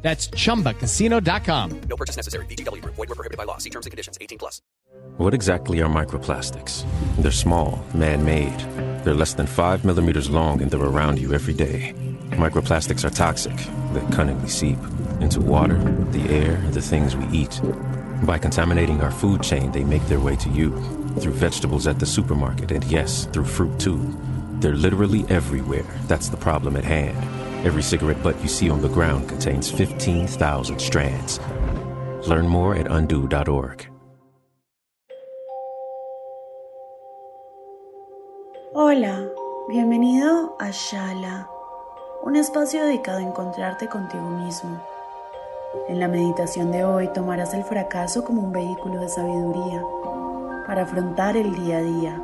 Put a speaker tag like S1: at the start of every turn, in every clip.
S1: That's chumbacasino.com.
S2: No purchase necessary. VGW Group. Void were prohibited by law. See terms and conditions. 18 plus.
S3: What exactly are microplastics? They're small, man-made. They're less than five millimeters long and they're around you every day. Microplastics are toxic. They cunningly seep into water, the air, the things we eat. By contaminating our food chain, they make their way to you through vegetables at the supermarket and yes, through fruit too. They're literally everywhere. That's the problem at hand. Every cigarette butt you see on the ground contains 15,000 strands. Learn more at undo.org.
S4: Hola, bienvenido a Shala, un espacio dedicado a encontrarte contigo mismo. En la meditación de hoy tomarás el fracaso como un vehículo de sabiduría para afrontar el día a día,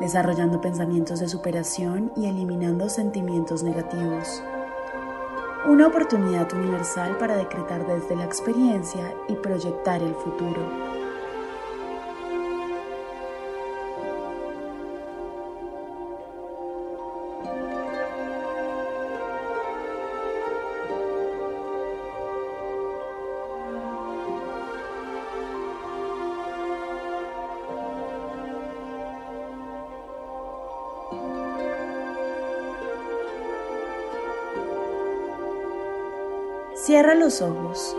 S4: desarrollando pensamientos de superación y eliminando sentimientos negativos. Una oportunidad universal para decretar desde la experiencia y proyectar el futuro. Cierra los ojos,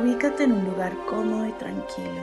S4: ubícate en un lugar cómodo y tranquilo.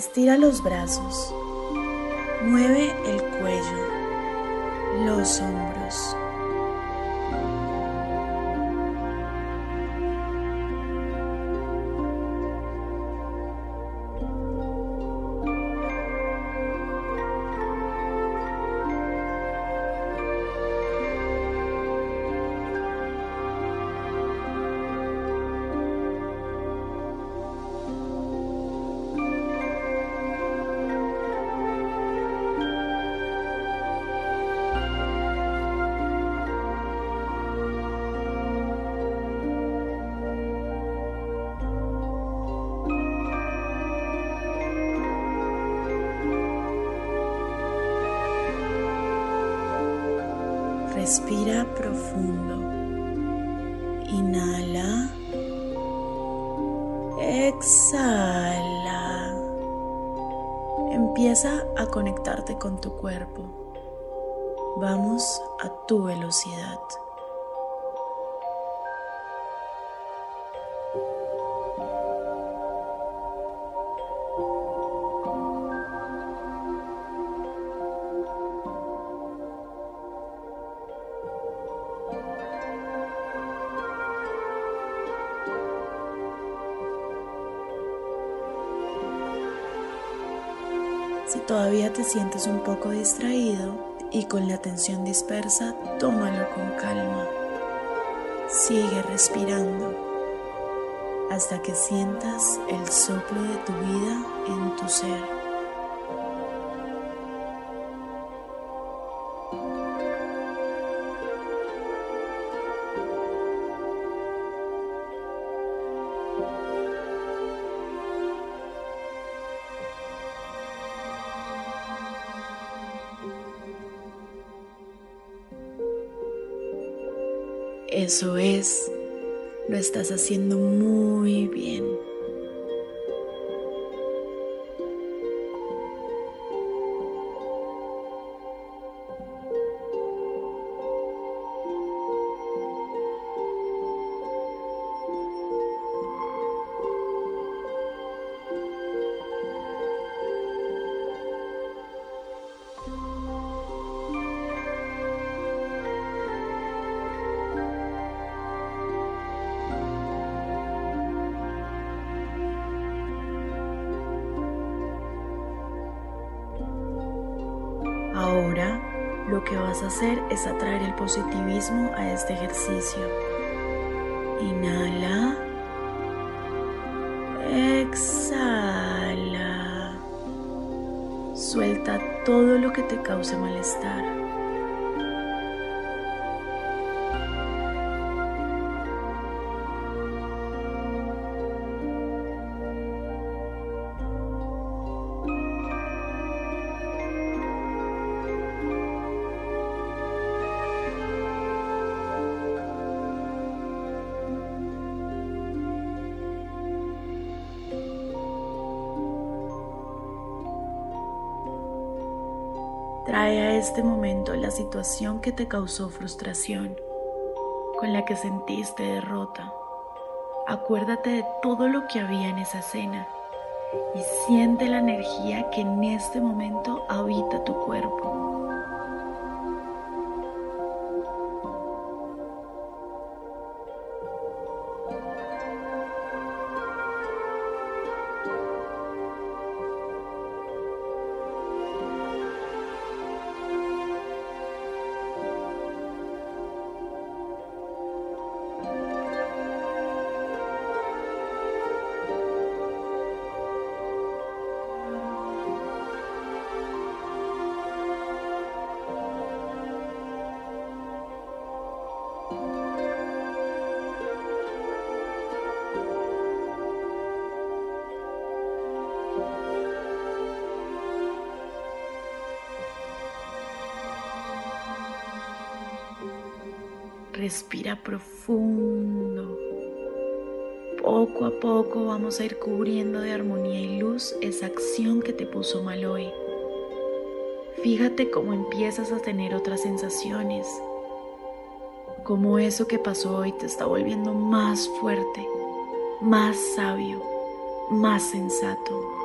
S4: Estira los brazos, mueve el cuello, los hombros. Respira profundo. Inhala. Exhala. Empieza a conectarte con tu cuerpo. Vamos a tu velocidad. Todavía te sientes un poco distraído y con la atención dispersa, tómalo con calma. Sigue respirando hasta que sientas el soplo de tu vida en tu ser. Eso es, lo estás haciendo muy bien. Hacer es atraer el positivismo a este ejercicio. Inhala. Exhala. Suelta todo lo que te cause malestar. Trae a este momento la situación que te causó frustración, con la que sentiste derrota. Acuérdate de todo lo que había en esa escena y siente la energía que en este momento habita tu cuerpo. Respira profundo. Poco a poco vamos a ir cubriendo de armonía y luz esa acción que te puso mal hoy. Fíjate cómo empiezas a tener otras sensaciones, cómo eso que pasó hoy te está volviendo más fuerte, más sabio, más sensato.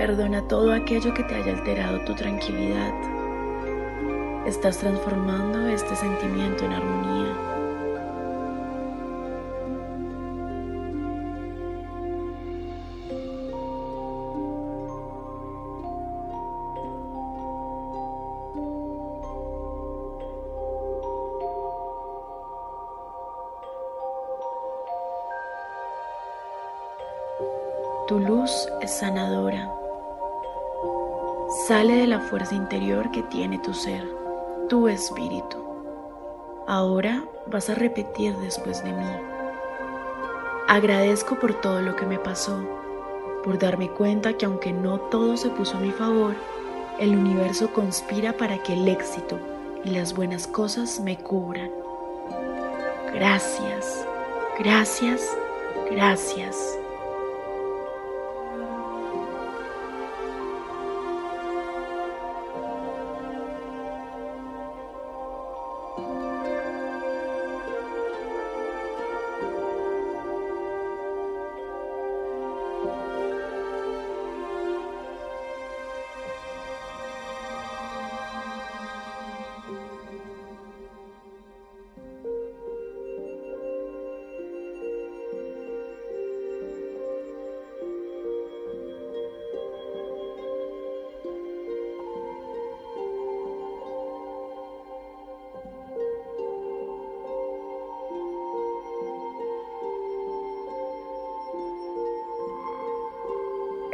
S4: Perdona todo aquello que te haya alterado tu tranquilidad. Estás transformando este sentimiento en armonía. Tu luz es sanadora. Sale de la fuerza interior que tiene tu ser, tu espíritu. Ahora vas a repetir después de mí. Agradezco por todo lo que me pasó, por darme cuenta que aunque no todo se puso a mi favor, el universo conspira para que el éxito y las buenas cosas me cubran. Gracias, gracias, gracias.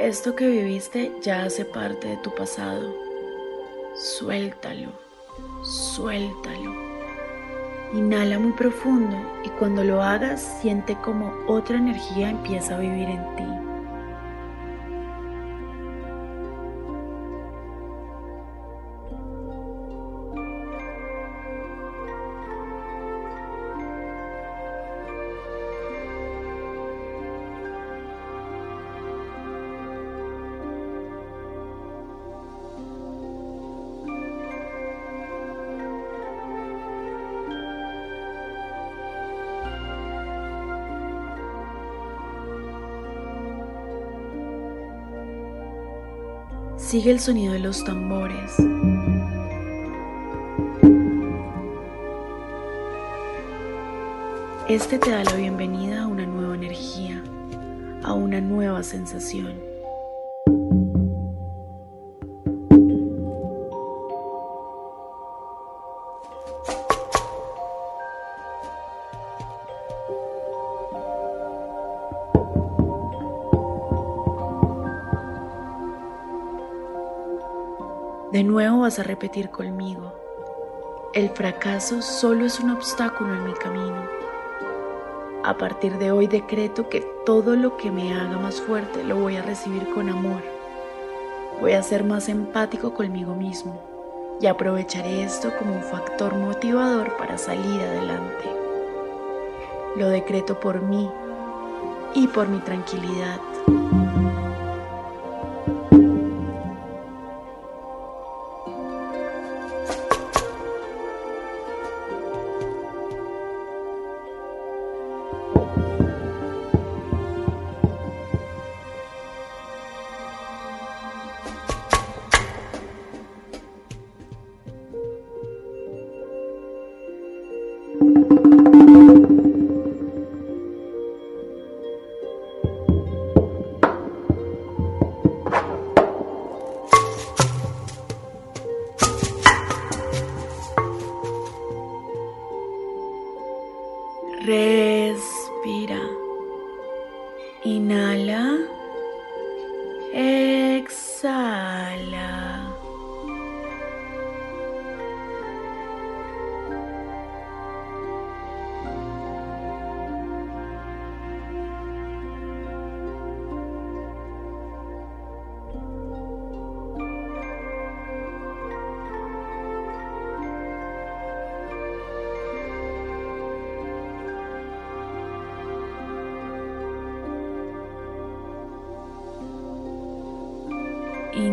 S4: Esto que viviste ya hace parte de tu pasado. Suéltalo, suéltalo. Inhala muy profundo y cuando lo hagas siente como otra energía empieza a vivir en ti. Sigue el sonido de los tambores. Este te da la bienvenida a una nueva energía, a una nueva sensación. Nuevo vas a repetir conmigo. El fracaso solo es un obstáculo en mi camino. A partir de hoy decreto que todo lo que me haga más fuerte lo voy a recibir con amor. Voy a ser más empático conmigo mismo y aprovecharé esto como un factor motivador para salir adelante. Lo decreto por mí y por mi tranquilidad. Respira.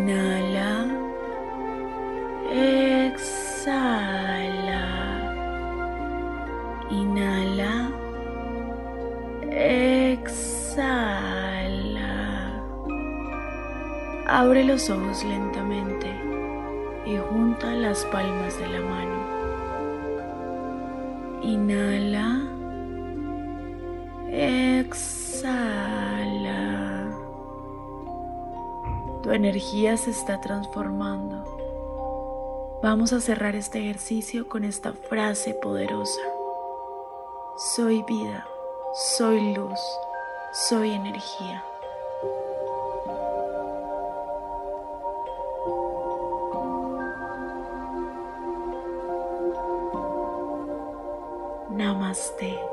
S4: Inhala. Exhala. Inhala. Exhala. Abre los ojos lentamente y junta las palmas de la mano. Inhala. Exhala. Tu energía se está transformando. Vamos a cerrar este ejercicio con esta frase poderosa. Soy vida, soy luz, soy energía. Namaste.